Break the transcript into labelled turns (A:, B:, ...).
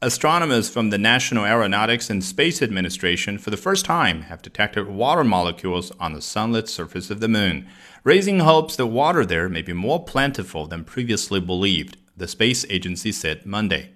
A: Astronomers from the National Aeronautics and Space Administration for the first time have detected water molecules on the sunlit surface of the moon, raising hopes that water there may be more plentiful than previously believed, the space agency said Monday.